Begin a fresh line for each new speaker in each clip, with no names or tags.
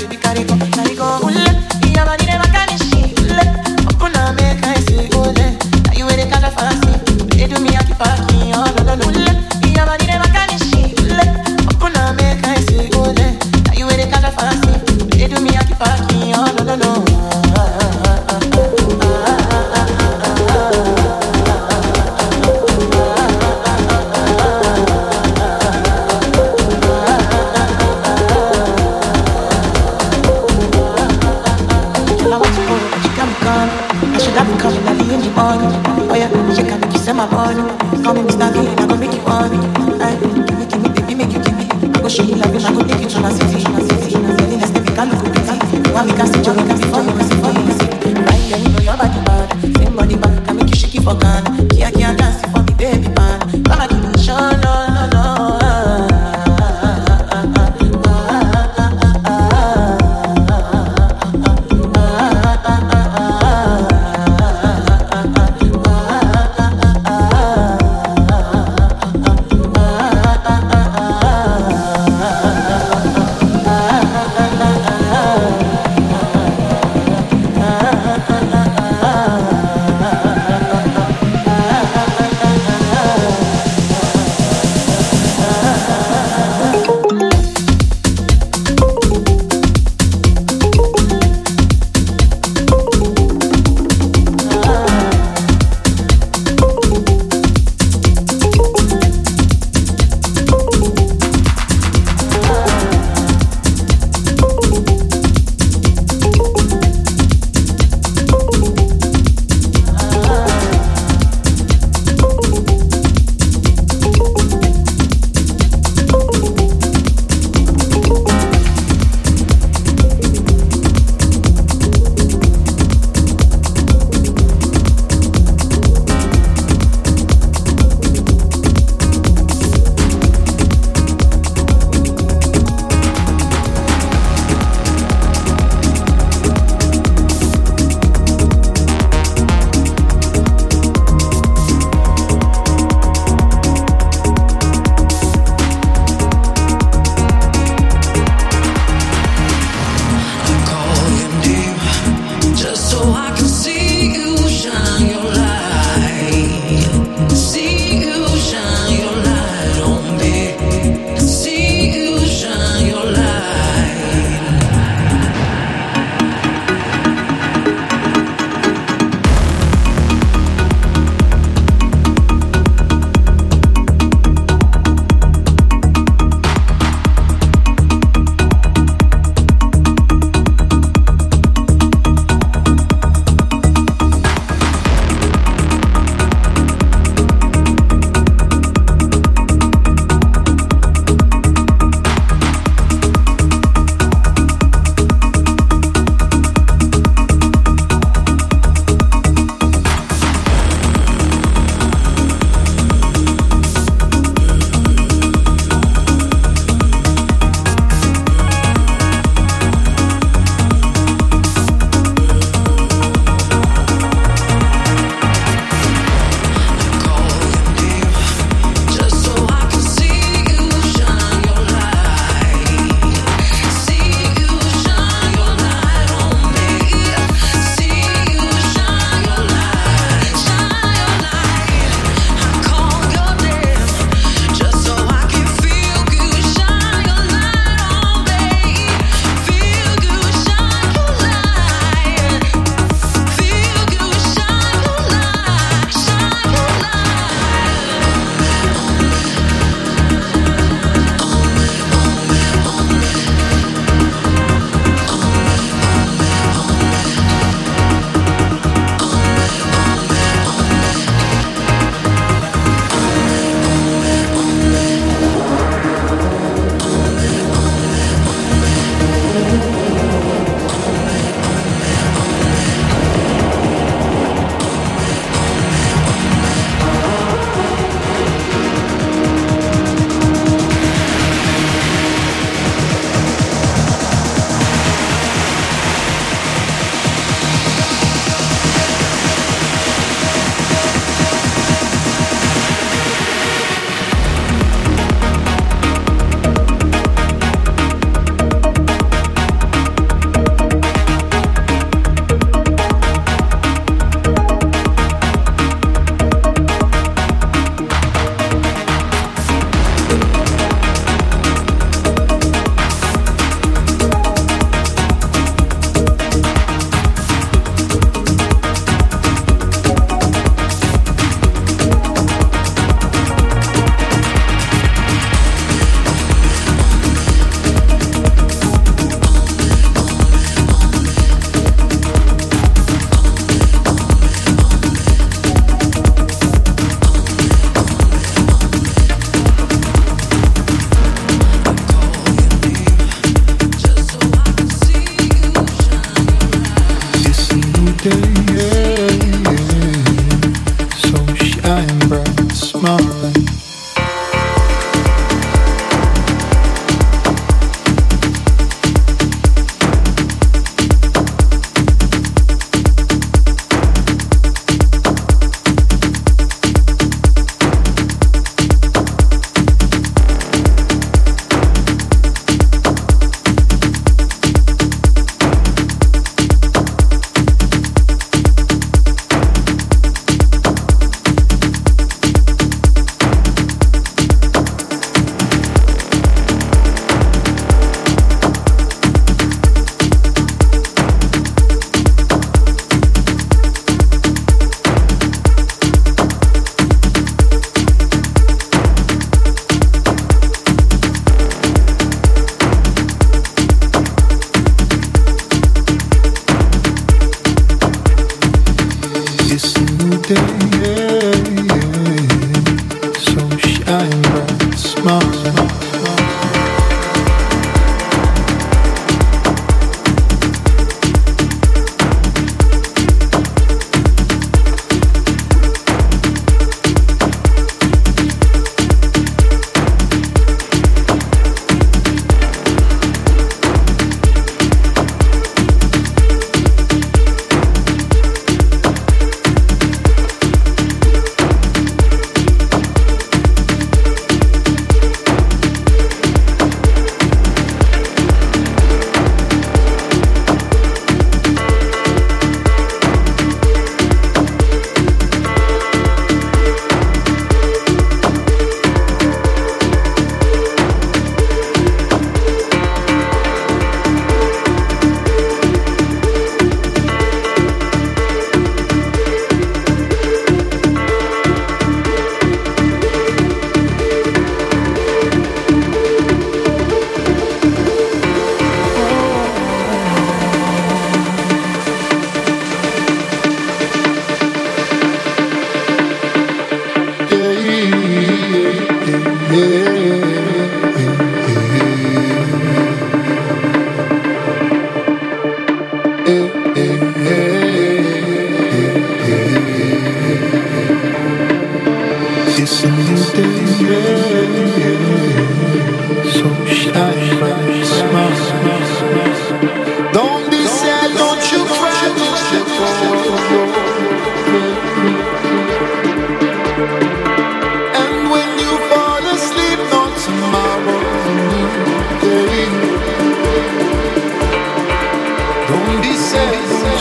baby carico, carico, ule, y ya va ni de vaca. If you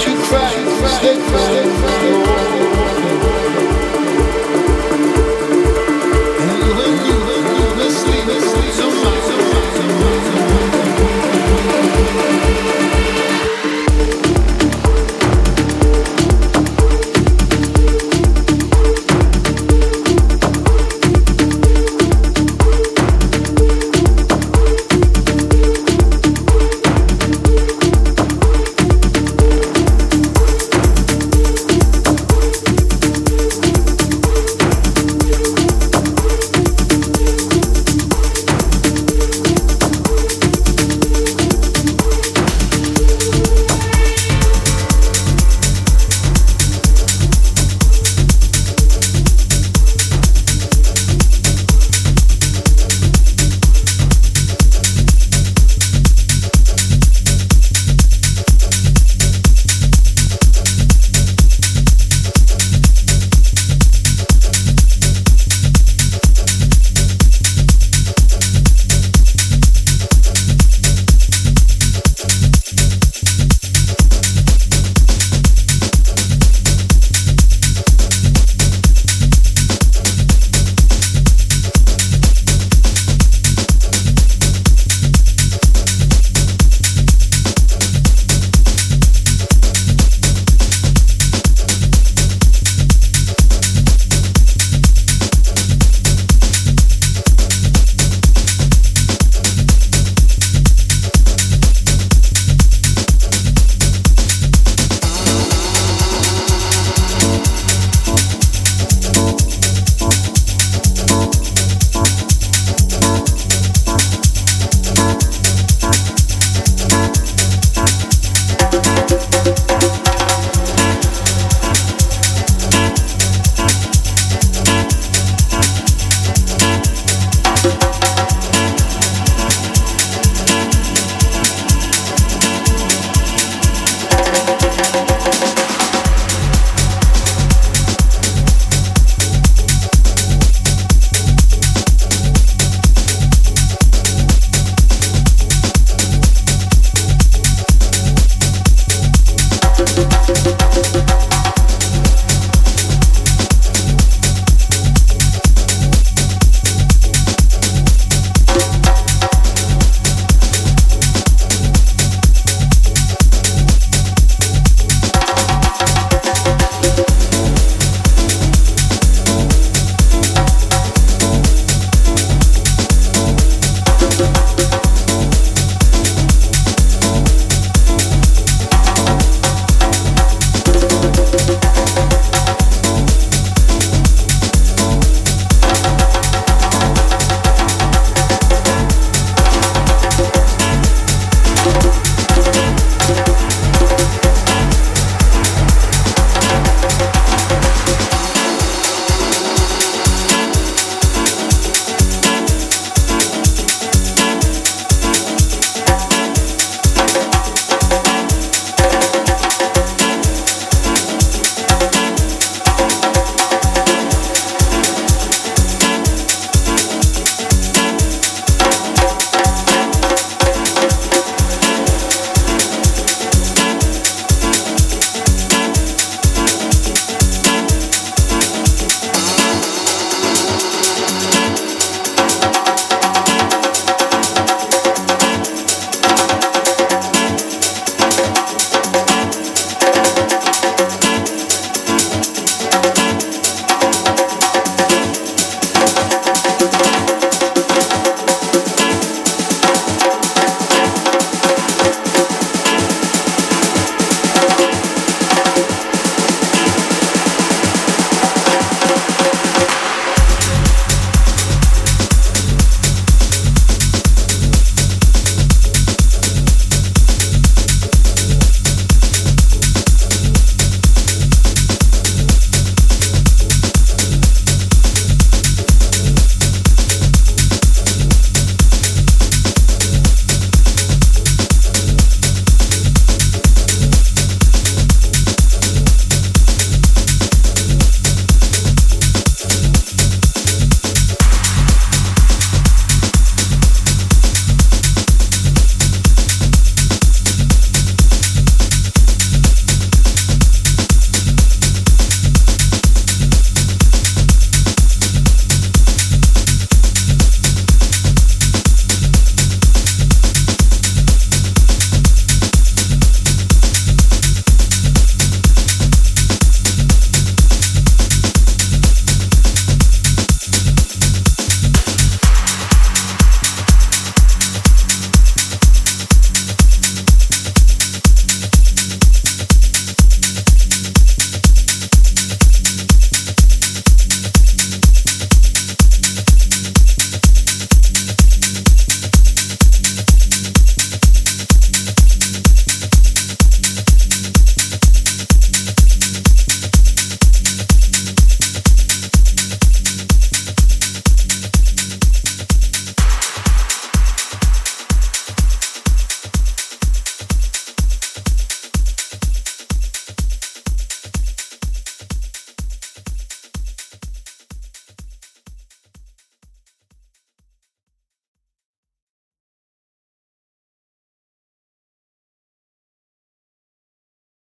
you cry, stay cry.